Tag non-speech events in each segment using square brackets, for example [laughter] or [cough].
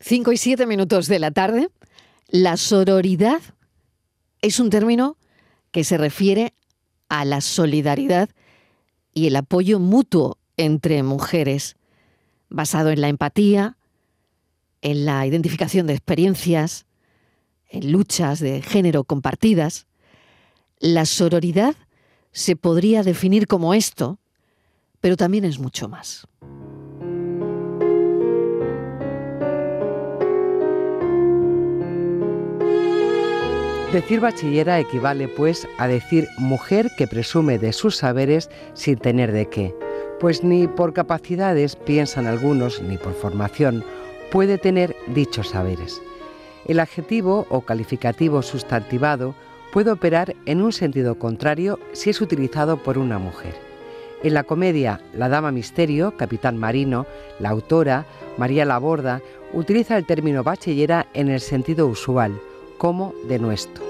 5 y 7 minutos de la tarde. La sororidad es un término que se refiere a la solidaridad y el apoyo mutuo entre mujeres, basado en la empatía, en la identificación de experiencias, en luchas de género compartidas. La sororidad se podría definir como esto, pero también es mucho más. Decir bachillera equivale, pues, a decir mujer que presume de sus saberes sin tener de qué, pues ni por capacidades, piensan algunos, ni por formación, puede tener dichos saberes. El adjetivo o calificativo sustantivado puede operar en un sentido contrario si es utilizado por una mujer. En la comedia La Dama Misterio, Capitán Marino, la autora, María Laborda, utiliza el término bachillera en el sentido usual, como de nuestro.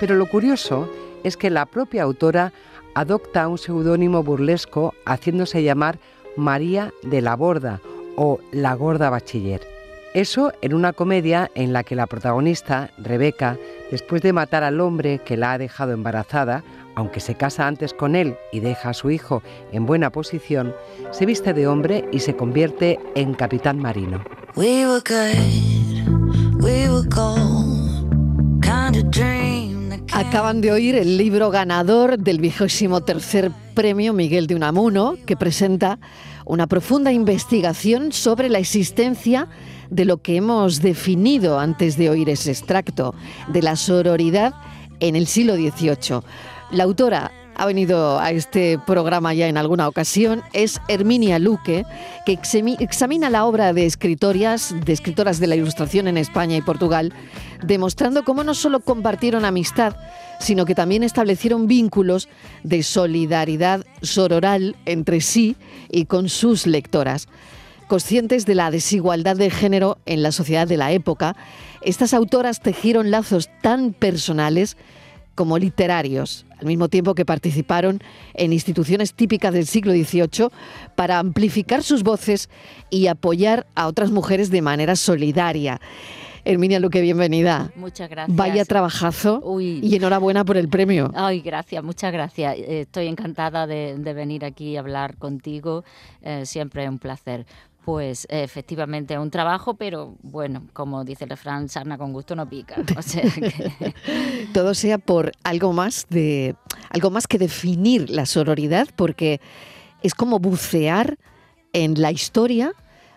Pero lo curioso es que la propia autora adopta un seudónimo burlesco haciéndose llamar María de la Borda o La Gorda Bachiller. Eso en una comedia en la que la protagonista, Rebeca, después de matar al hombre que la ha dejado embarazada, aunque se casa antes con él y deja a su hijo en buena posición, se viste de hombre y se convierte en capitán marino. Acaban de oír el libro ganador del vigésimo tercer premio Miguel de Unamuno, que presenta una profunda investigación sobre la existencia de lo que hemos definido antes de oír ese extracto, de la sororidad en el siglo XVIII. La autora ha venido a este programa ya en alguna ocasión, es Herminia Luque, que examina la obra de escritoras, de escritoras de la Ilustración en España y Portugal, demostrando cómo no solo compartieron amistad, sino que también establecieron vínculos de solidaridad sororal entre sí y con sus lectoras. Conscientes de la desigualdad de género en la sociedad de la época, estas autoras tejieron lazos tan personales como literarios, al mismo tiempo que participaron en instituciones típicas del siglo XVIII para amplificar sus voces y apoyar a otras mujeres de manera solidaria. Herminia Luque, bienvenida. Muchas gracias. Vaya trabajazo y enhorabuena por el premio. Ay, gracias, muchas gracias. Estoy encantada de, venir aquí a hablar contigo. Eh, siempre es un placer pues efectivamente un trabajo, pero bueno, como dice el refrán, sarna con gusto no pica. [laughs] Todo sea por algo más de algo más que definir la sororidad, porque es como bucear en la historia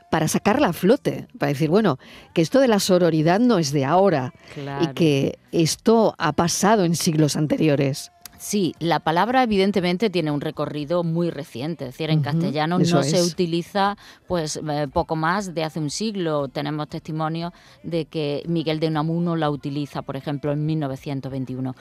para sacarla a flote, para decir, bueno, que esto de la sororidad no es de ahora y que esto ha pasado en siglos anteriores. Sí, la palabra evidentemente tiene un recorrido muy reciente, es decir, en castellano no se utiliza pues eh, poco más de hace un siglo. Tenemos testimonio de que Miguel de Unamuno la utiliza, por ejemplo, en 1921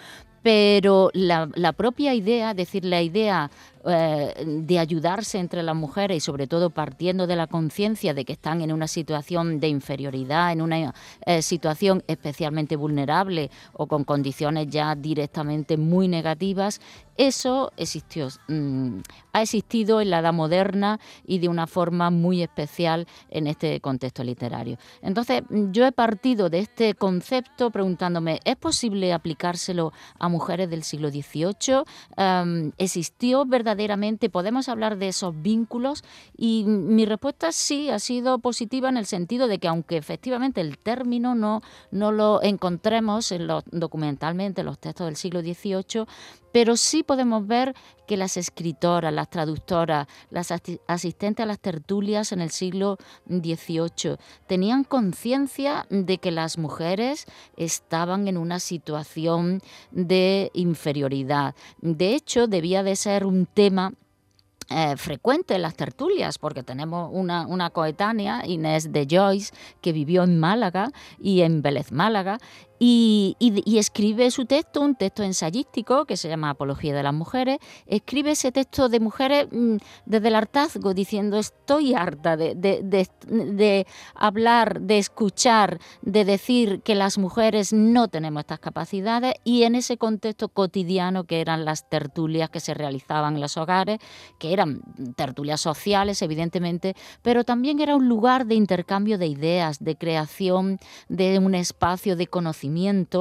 pero la, la, propia idea, decir, la idea eh, de ayudarse entre las mujeres y sobre todo partiendo de la conciencia de que están en una situación de inferioridad, en una eh, situación especialmente vulnerable o con condiciones ya directamente muy negativas, eso existió, mm, ha existido en la edad moderna y de una forma muy especial en este contexto literario. Entonces, yo he partido de este concepto preguntándome, ¿es posible aplicárselo a mujeres del siglo XVIII? ¿Existió verdaderamente? ¿Podemos hablar de esos vínculos? Y mi respuesta sí ha sido positiva en el sentido de que aunque efectivamente el término no, no lo encontremos documentalmente en los textos del siglo XVIII, pero sí podemos ver que las escritoras, las traductoras, las asistentes a las tertulias en el siglo XVIII tenían conciencia de que las mujeres estaban en una situación de inferioridad. De hecho, debía de ser un tema eh, frecuente en las tertulias, porque tenemos una, una, coetánea, Inés de Joyce, que vivió en Málaga y en Vélez Málaga, y, escribe su texto, un texto ensayístico que se llama Apología de las Mujeres. Escribe ese texto de mujeres mm, desde el hartazgo, diciendo estoy harta de, de, hablar, de escuchar, de decir que las mujeres no tenemos estas capacidades y en ese contexto cotidiano que eran las tertulias que se realizaban en los hogares, que eran tertulias sociales, evidentemente, pero también era un lugar de intercambio de ideas, de creación de un espacio de conocimiento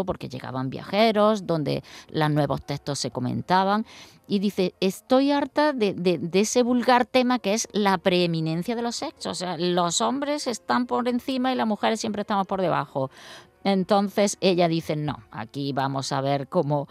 porque llegaban viajeros, donde los nuevos textos se comentaban. Y dice, estoy harta de, ese vulgar tema que es la preeminencia de los sexos. O sea, los hombres están por encima y las mujeres siempre estamos por debajo. Entonces ella dice, no, aquí vamos a ver cómo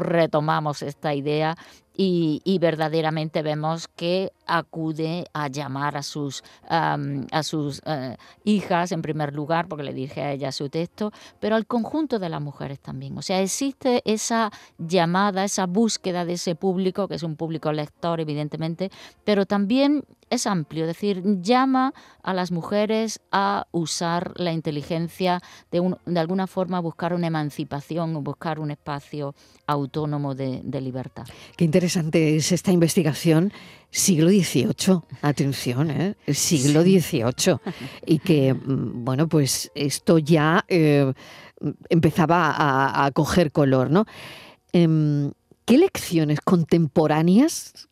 retomamos esta idea y, verdaderamente vemos que acude a llamar a sus, a sus eh, hijas en primer lugar, porque le dije a ella su texto, pero al conjunto de las mujeres también. O sea, existe esa llamada, esa búsqueda de ese público, que es un público lector, evidentemente, pero también es amplio, es decir, llama a las mujeres a usar la inteligencia de, de alguna forma, buscar una emancipación, buscar un espacio autónomo de, libertad. Qué interesante es esta investigación. Siglo XVIII, atención, ¿eh? siglo XVIII. Y que, mm, bueno, pues esto ya eh, empezaba a, a, coger color, ¿no? Em, ¿Qué lecciones contemporáneas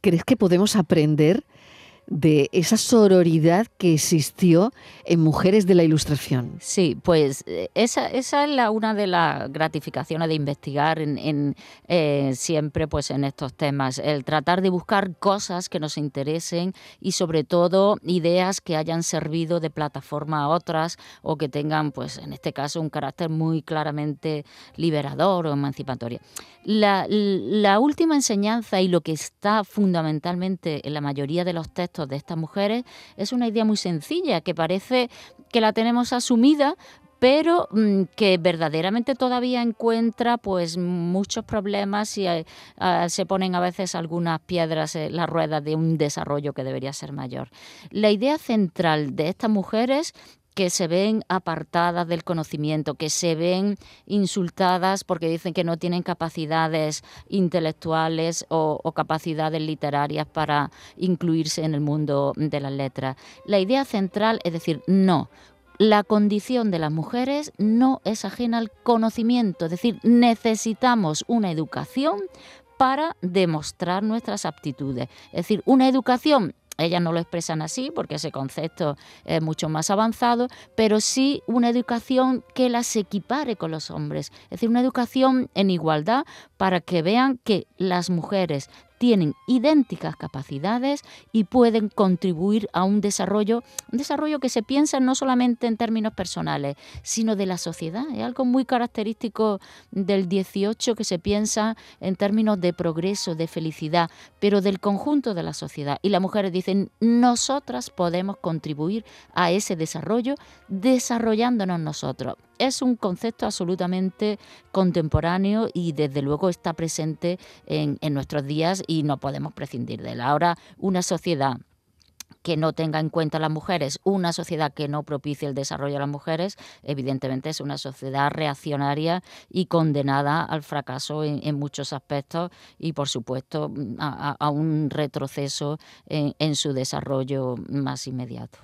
crees que podemos aprender de esa sororidad que existió en mujeres de la Ilustración. Sí, pues eh, esa, esa es la, una de las gratificaciones de investigar en, eh, siempre pues, en estos temas, el tratar de buscar cosas que nos interesen y sobre todo ideas que hayan servido de plataforma a otras o que tengan, pues en este caso, un carácter muy claramente liberador o emancipatorio. La, la última enseñanza y lo que está fundamentalmente en la mayoría de los textos de estas mujeres es una idea muy sencilla, que parece que la tenemos asumida, pero mm, que verdaderamente todavía encuentra pues muchos problemas y eh, se ponen a veces algunas piedras en la rueda de un desarrollo que debería ser mayor. La idea central de estas mujeres que se ven apartadas del conocimiento, que se ven insultadas porque dicen que no tienen capacidades intelectuales o, capacidades literarias para incluirse en el mundo de las letras. La idea central es decir, no, la condición de las mujeres no es ajena al conocimiento, es decir, necesitamos una educación para demostrar nuestras aptitudes. Es decir, una educación ellas no lo expresan así porque ese concepto es mucho más avanzado, pero sí una educación que las equipare con los hombres, es decir, una educación en igualdad para que vean que las mujeres tienen idénticas capacidades y pueden contribuir a un desarrollo, un desarrollo que se piensa no solamente en términos personales, sino de la sociedad. Es algo muy característico del 18 que se piensa en términos de progreso, de felicidad, pero del conjunto de la sociedad. Y las mujeres dicen, nosotras podemos contribuir a ese desarrollo desarrollándonos nosotros es un concepto absolutamente contemporáneo y desde luego está presente en, nuestros días y no podemos prescindir de él. Ahora, una sociedad que no tenga en cuenta a las mujeres, una sociedad que no propicie el desarrollo de las mujeres, evidentemente es una sociedad reaccionaria y condenada al fracaso en, muchos aspectos y, por supuesto, a, un retroceso en, en, su desarrollo más inmediato.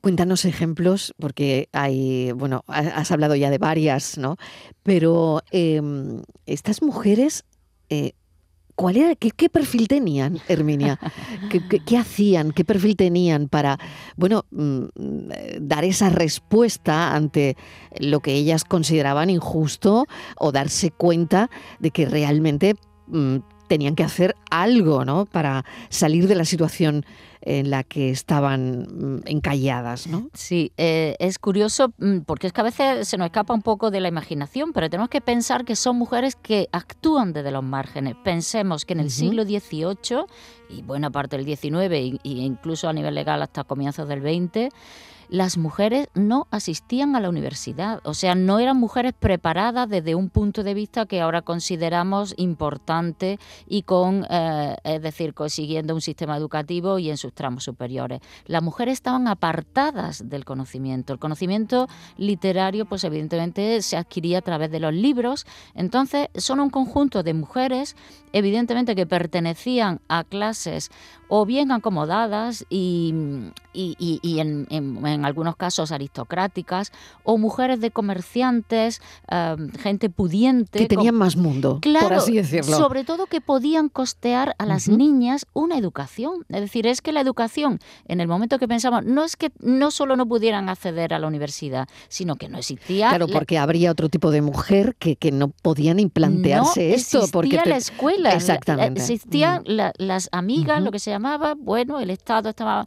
Cuéntanos ejemplos, porque hay, bueno, has hablado ya de varias, ¿no? Pero em, estas mujeres, eh, ¿cuál era, qué, perfil tenían, Herminia? ¿Qué, hacían? ¿Qué perfil tenían para, bueno, mm, dar esa respuesta ante lo que ellas consideraban injusto o darse cuenta de que realmente mm, tenían que hacer algo, ¿no? Para salir de la situación en la que estaban mm, encalladas, ¿no? Sí, eh, es curioso mm, porque es que a veces se nos escapa un poco de la imaginación, pero tenemos que pensar que son mujeres que actúan desde los márgenes. Pensemos que en el siglo XVIII y buena parte del XIX e incluso a nivel legal hasta comienzos del XX, las mujeres no asistían a la universidad, o sea, no eran mujeres preparadas desde un punto de vista que ahora consideramos importante y con, eh, es decir, consiguiendo un sistema educativo y en sus tramos superiores. Las mujeres estaban apartadas del conocimiento. El conocimiento literario, pues evidentemente se adquiría a través de los libros. Entonces, son un conjunto de mujeres, evidentemente que pertenecían a clases o bien acomodadas y, y, en, algunos casos aristocráticas, o mujeres de comerciantes, em, gente pudiente. Que tenían más mundo, por así decirlo. Sobre todo que podían costear a las niñas una educación. Es decir, es que la educación, en el momento que pensamos, no es que no solo no pudieran acceder a la universidad, sino que no existía. Claro, porque habría otro tipo de mujer que, que no podían implantearse esto. Existía porque la escuela. Exactamente. Existían las amigas, lo que se llamaba, bueno, el Estado estaba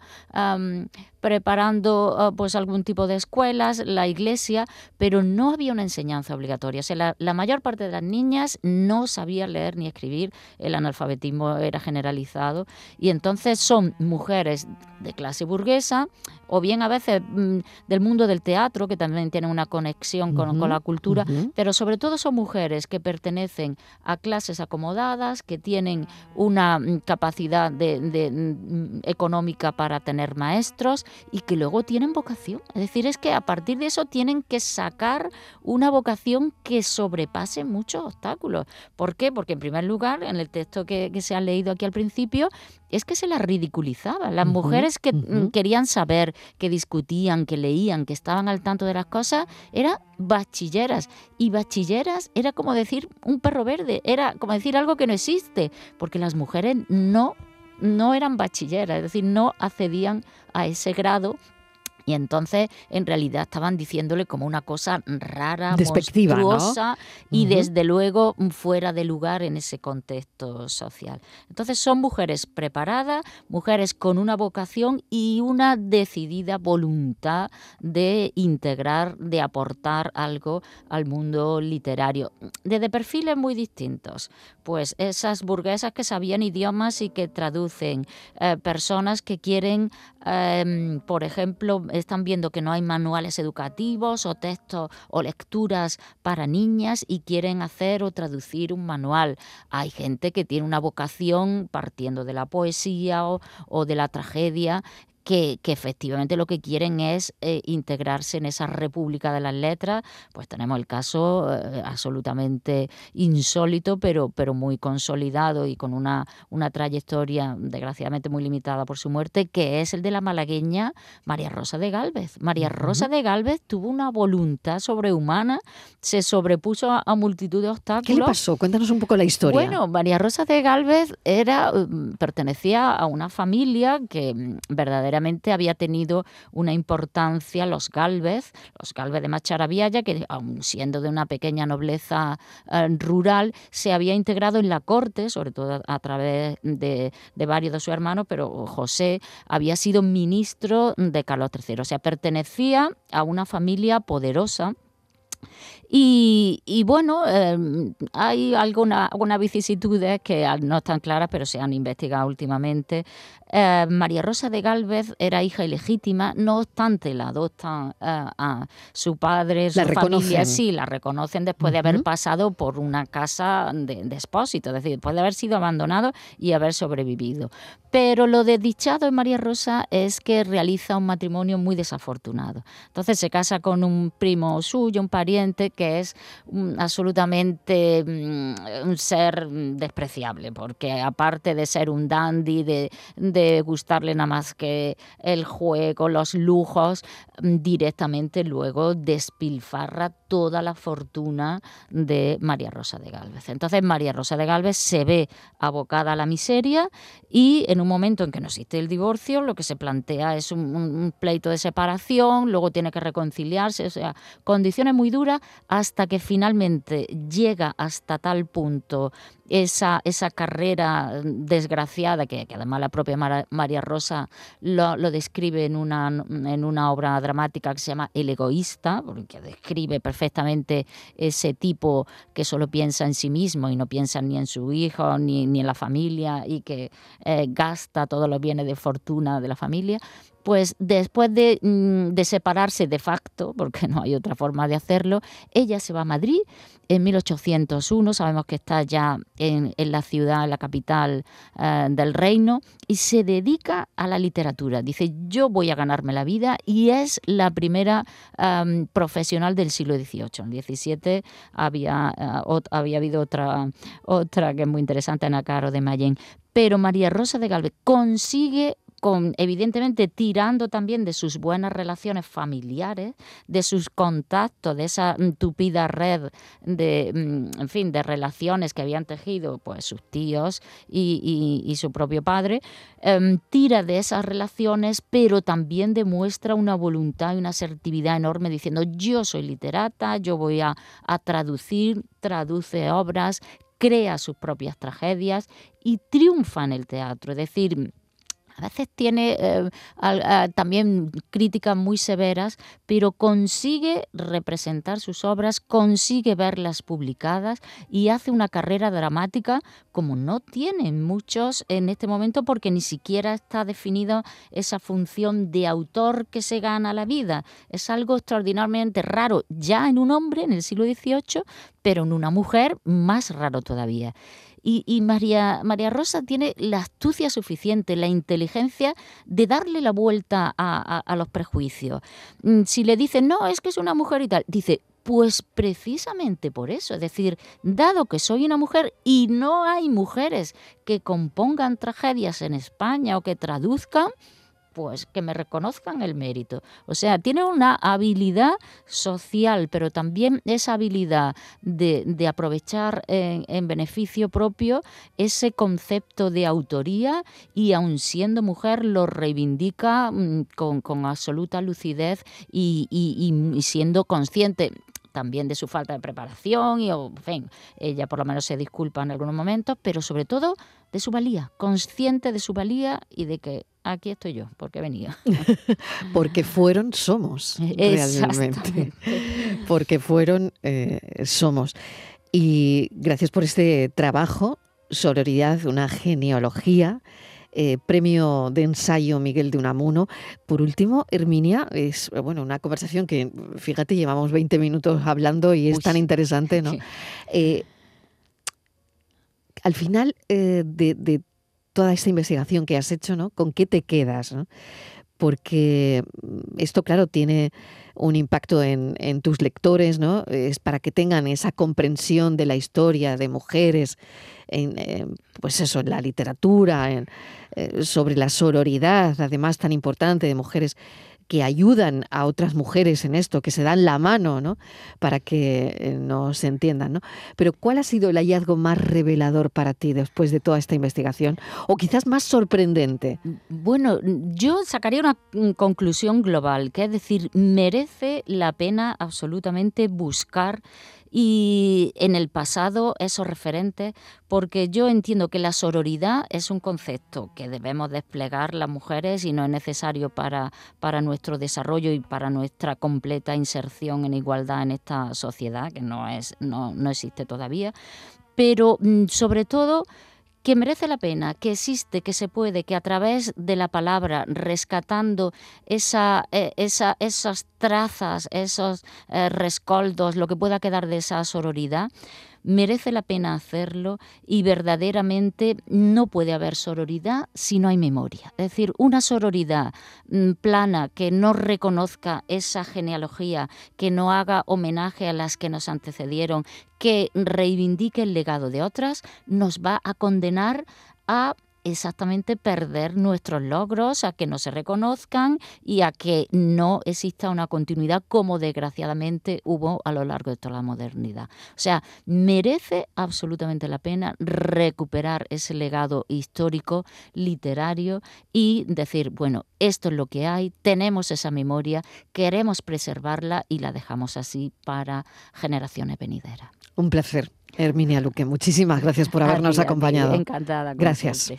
preparando ah, pues algún tipo de escuelas, la iglesia, pero no había una enseñanza obligatoria. O sea, la, mayor parte de las niñas no sabía leer ni escribir, el analfabetismo era generalizado y entonces son mujeres de clase burguesa o bien a veces mm, del mundo del teatro, que también tienen una conexión con, la cultura, pero sobre todo son mujeres que pertenecen a clases acomodadas, que tienen una mm, capacidad de, mm, económica para tener maestros y que luego tienen vocación. Es decir, es que a partir de eso tienen que sacar una vocación que sobrepase muchos obstáculos. ¿Por qué? Porque en primer lugar, en el texto que, se ha leído aquí al principio, es que se las ridiculizaba. Las mujeres que querían saber, que discutían, que leían, que estaban al tanto de las cosas, eran bachilleras. Y bachilleras era como decir un perro verde, era como decir algo que no existe, porque las mujeres no no eran bachilleras, es decir, no accedían a ese grado y entonces, en realidad, estaban diciéndole como una cosa rara, Despectiva, monstruosa y desde luego fuera de lugar en ese contexto social. Entonces, son mujeres preparadas, mujeres con una vocación y una decidida voluntad de integrar, de aportar algo al mundo literario. Desde perfiles muy distintos. Pues esas burguesas que sabían idiomas y que traducen, eh, personas que quieren, em, por ejemplo, están viendo que no hay manuales educativos o textos o lecturas para niñas y quieren hacer o traducir un manual. Hay gente que tiene una vocación partiendo de la poesía o, o de la tragedia que, efectivamente lo que quieren es eh, integrarse en esa República de las Letras, pues tenemos el caso eh, absolutamente insólito, pero, pero muy consolidado y con una, una trayectoria desgraciadamente muy limitada por su muerte, que es el de la malagueña María Rosa de Galvez. María Rosa de Galvez tuvo una voluntad sobrehumana, se sobrepuso a, multitud de obstáculos. ¿Qué le pasó? Cuéntanos un poco la historia. Bueno, María Rosa de Galvez era, mm, pertenecía a una familia que mm, había tenido una importancia los Galvez, los Galvez de Macharabiaya, que aun siendo de una pequeña nobleza eh, rural, se había integrado en la corte, sobre todo a, través de, de, varios de sus hermanos, pero José había sido ministro de Carlos III, o sea, pertenecía a una familia poderosa y, bueno, em, hay algunas alguna vicisitudes que no están claras, pero se han investigado últimamente. Eh, María Rosa de Galvez era hija ilegítima, no obstante la adoptan eh, a su padre, su familia, sí, la reconocen después de haber pasado por una casa de, de, expósito, es decir, después de haber sido abandonado y haber sobrevivido. Pero lo desdichado en María Rosa es que realiza un matrimonio muy desafortunado. Entonces se casa con un primo suyo, un pariente, que es absolutamente mm, un ser despreciable, porque aparte de ser un dandy, de, gustarle nada más que el juego, los lujos, mm, directamente luego despilfarra toda la fortuna de María Rosa de Galvez. Entonces María Rosa de Galvez se ve abocada a la miseria y en un momento en que no existe el divorcio, lo que se plantea es un, un pleito de separación, luego tiene que reconciliarse, o sea, condiciones muy duras hasta que finalmente llega hasta tal punto esa, esa carrera desgraciada, que, además la propia María Rosa lo, describe en una, en una obra dramática que se llama El egoísta, porque describe perfectamente ese tipo que solo piensa en sí mismo y no piensa ni en su hijo ni, ni en la familia y que eh, gasta todos los bienes de fortuna de la familia pues después mm, de, separarse de facto, porque no hay otra forma de hacerlo, ella se va a Madrid en 1801, sabemos que está ya en, la ciudad, en la capital eh, del reino, y se dedica a la literatura. Dice, yo voy a ganarme la vida y es la primera profesional del siglo XVIII. En el XVII había, eh, había habido otra, otra que es muy interesante, Ana Caro de Mayen, pero María Rosa de Galvez consigue evidentemente tirando también de sus buenas relaciones familiares, de sus contactos, de esa tupida red de, mm, en fin, de relaciones que habían tejido pues sus tíos y, su propio padre, em, tira de esas relaciones, pero también demuestra una voluntad y una asertividad enorme diciendo yo soy literata, yo voy a, a traducir, traduce obras, crea sus propias tragedias y triunfa en el teatro. Es decir, a veces tiene eh, también críticas muy severas, pero consigue representar sus obras, consigue verlas publicadas y hace una carrera dramática como no tienen muchos en este momento porque ni siquiera está definida esa función de autor que se gana la vida. Es algo extraordinariamente raro ya en un hombre en el siglo XVIII, pero en una mujer más raro todavía. Y, María, María Rosa tiene la astucia suficiente, la inteligencia de darle la vuelta a, los prejuicios. Mm, si le dicen, no, es que es una mujer y tal, dice, pues precisamente por eso, es decir, dado que soy una mujer y no hay mujeres que compongan tragedias en España o que traduzcan, pues que me reconozcan el mérito. O sea, tiene una habilidad social, pero también esa habilidad de, aprovechar en, beneficio propio ese concepto de autoría y aun siendo mujer lo reivindica mm, con, absoluta lucidez y, siendo consciente también de su falta de preparación y, en fin, ella por lo menos se disculpa en algunos momentos, pero sobre todo de su valía, consciente de su valía y de que aquí estoy yo, porque venía. [laughs] porque fueron, somos, realmente. porque fueron, eh, somos. Y gracias por este trabajo, sororidad, una genealogía eh, premio de ensayo Miguel de Unamuno. Por último, Herminia, es bueno una conversación que, fíjate, llevamos 20 minutos hablando y es tan interesante, ¿no? [laughs] Eh, al final eh, de, toda esta investigación que has hecho, ¿no? ¿Con qué te quedas? Porque esto, claro, tiene un impacto en, tus lectores, ¿no? Es para que tengan esa comprensión de la historia de mujeres, en, pues eso, en la literatura, en, eh, sobre la sororidad, además tan importante de mujeres que ayudan a otras mujeres en esto, que se dan la mano, ¿no? Para que eh, nos entiendan, ¿no? Pero ¿cuál ha sido el hallazgo más revelador para ti después de toda esta investigación? O quizás más sorprendente. Bueno, yo sacaría una mm, conclusión global, que es decir, merece la pena absolutamente buscar y en el pasado esos referentes, porque yo entiendo que la sororidad es un concepto que debemos desplegar las mujeres y no es necesario para, para nuestro desarrollo y para nuestra completa inserción en igualdad en esta sociedad, que no, es, no, no existe todavía, pero mm, sobre todo que merece la pena, que existe, que se puede, que a través de la palabra, rescatando esa, eh, esa, esas trazas, esos eh, rescoldos, lo que pueda quedar de esa sororidad, merece la pena hacerlo y verdaderamente no puede haber sororidad si no hay memoria. Es decir, una sororidad mm, plana que no reconozca esa genealogía, que no haga homenaje a las que nos antecedieron, que reivindique el legado de otras, nos va a condenar a exactamente perder nuestros logros, a que no se reconozcan y a que no exista una continuidad como desgraciadamente hubo a lo largo de toda la modernidad. O sea, merece absolutamente la pena recuperar ese legado histórico, literario y decir, bueno, esto es lo que hay, tenemos esa memoria, queremos preservarla y la dejamos así para generaciones venideras. Un placer. Herminia Luque, muchísimas gracias por habernos acompañado. encantada. Gracias.